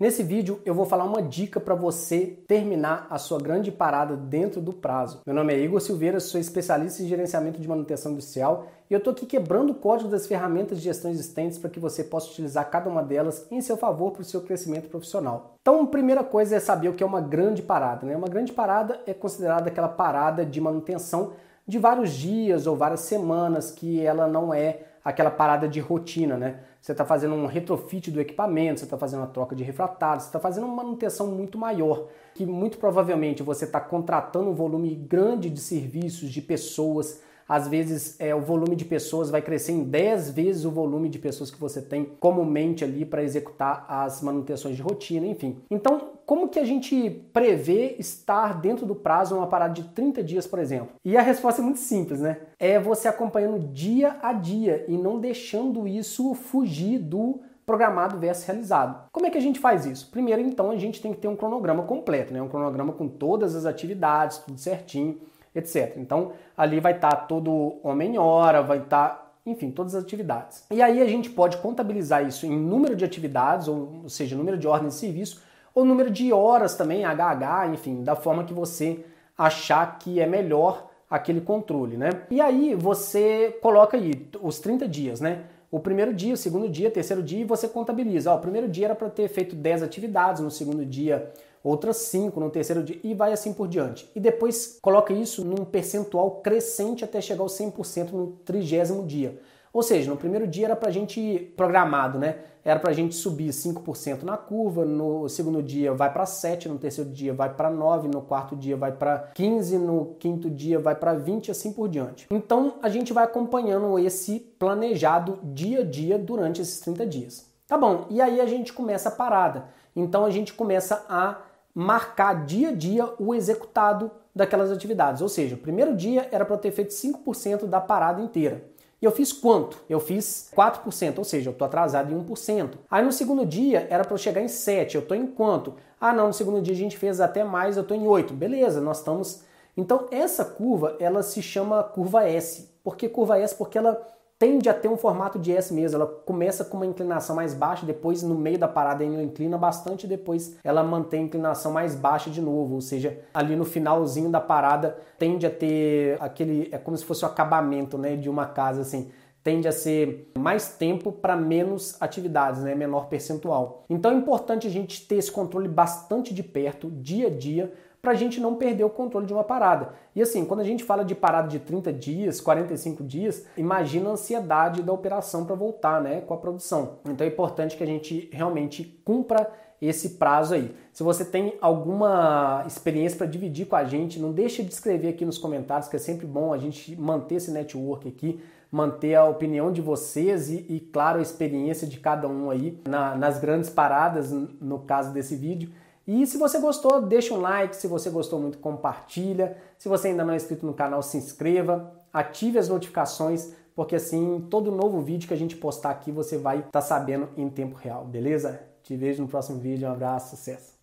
Nesse vídeo eu vou falar uma dica para você terminar a sua grande parada dentro do prazo. Meu nome é Igor Silveira, sou especialista em gerenciamento de manutenção industrial e eu estou aqui quebrando o código das ferramentas de gestão existentes para que você possa utilizar cada uma delas em seu favor para o seu crescimento profissional. Então, a primeira coisa é saber o que é uma grande parada. Né? Uma grande parada é considerada aquela parada de manutenção de vários dias ou várias semanas que ela não é aquela parada de rotina, né? Você está fazendo um retrofit do equipamento, você está fazendo uma troca de refratados, você está fazendo uma manutenção muito maior, que muito provavelmente você está contratando um volume grande de serviços, de pessoas, às vezes é, o volume de pessoas vai crescer em 10 vezes o volume de pessoas que você tem comumente ali para executar as manutenções de rotina, enfim. Então, como que a gente prevê estar dentro do prazo uma parada de 30 dias, por exemplo? E a resposta é muito simples, né? É você acompanhando dia a dia e não deixando isso fugir do programado versus realizado. Como é que a gente faz isso? Primeiro, então, a gente tem que ter um cronograma completo, né? Um cronograma com todas as atividades, tudo certinho etc. Então, ali vai estar tá todo homem-hora, vai estar, tá, enfim, todas as atividades. E aí a gente pode contabilizar isso em número de atividades, ou, ou seja, número de ordens de serviço, ou número de horas também, HH, enfim, da forma que você achar que é melhor aquele controle, né? E aí você coloca aí os 30 dias, né? O primeiro dia, o segundo dia, o terceiro dia e você contabiliza. Ó, o primeiro dia era para ter feito 10 atividades, no segundo dia outras 5 no terceiro dia e vai assim por diante. E depois coloca isso num percentual crescente até chegar aos 100% no trigésimo dia. Ou seja, no primeiro dia era para a gente programado, né? Era para a gente subir 5% na curva, no segundo dia vai para 7, no terceiro dia vai para 9, no quarto dia vai para 15, no quinto dia vai para 20 assim por diante. Então a gente vai acompanhando esse planejado dia a dia durante esses 30 dias. Tá bom, e aí a gente começa a parada. Então a gente começa a marcar dia a dia o executado daquelas atividades. Ou seja, o primeiro dia era para eu ter feito 5% da parada inteira. E eu fiz quanto? Eu fiz 4%, ou seja, eu estou atrasado em 1%. Aí no segundo dia era para eu chegar em 7%, eu estou em quanto? Ah não, no segundo dia a gente fez até mais, eu estou em 8%. Beleza, nós estamos... Então essa curva, ela se chama curva S. Por que curva S? Porque ela tende a ter um formato de S mesmo. Ela começa com uma inclinação mais baixa, depois no meio da parada ela inclina bastante, depois ela mantém a inclinação mais baixa de novo. Ou seja, ali no finalzinho da parada tende a ter aquele. É como se fosse o acabamento né, de uma casa assim tende a ser mais tempo para menos atividades, né? menor percentual. Então é importante a gente ter esse controle bastante de perto, dia a dia, para a gente não perder o controle de uma parada. E assim, quando a gente fala de parada de 30 dias, 45 dias, imagina a ansiedade da operação para voltar né, com a produção. Então é importante que a gente realmente cumpra esse prazo aí. Se você tem alguma experiência para dividir com a gente, não deixe de escrever aqui nos comentários, que é sempre bom a gente manter esse network aqui, manter a opinião de vocês e, e claro, a experiência de cada um aí na, nas grandes paradas, no caso desse vídeo. E se você gostou, deixa um like, se você gostou muito, compartilha. Se você ainda não é inscrito no canal, se inscreva, ative as notificações, porque assim, todo novo vídeo que a gente postar aqui, você vai estar tá sabendo em tempo real, beleza? Te vejo no próximo vídeo, um abraço, sucesso!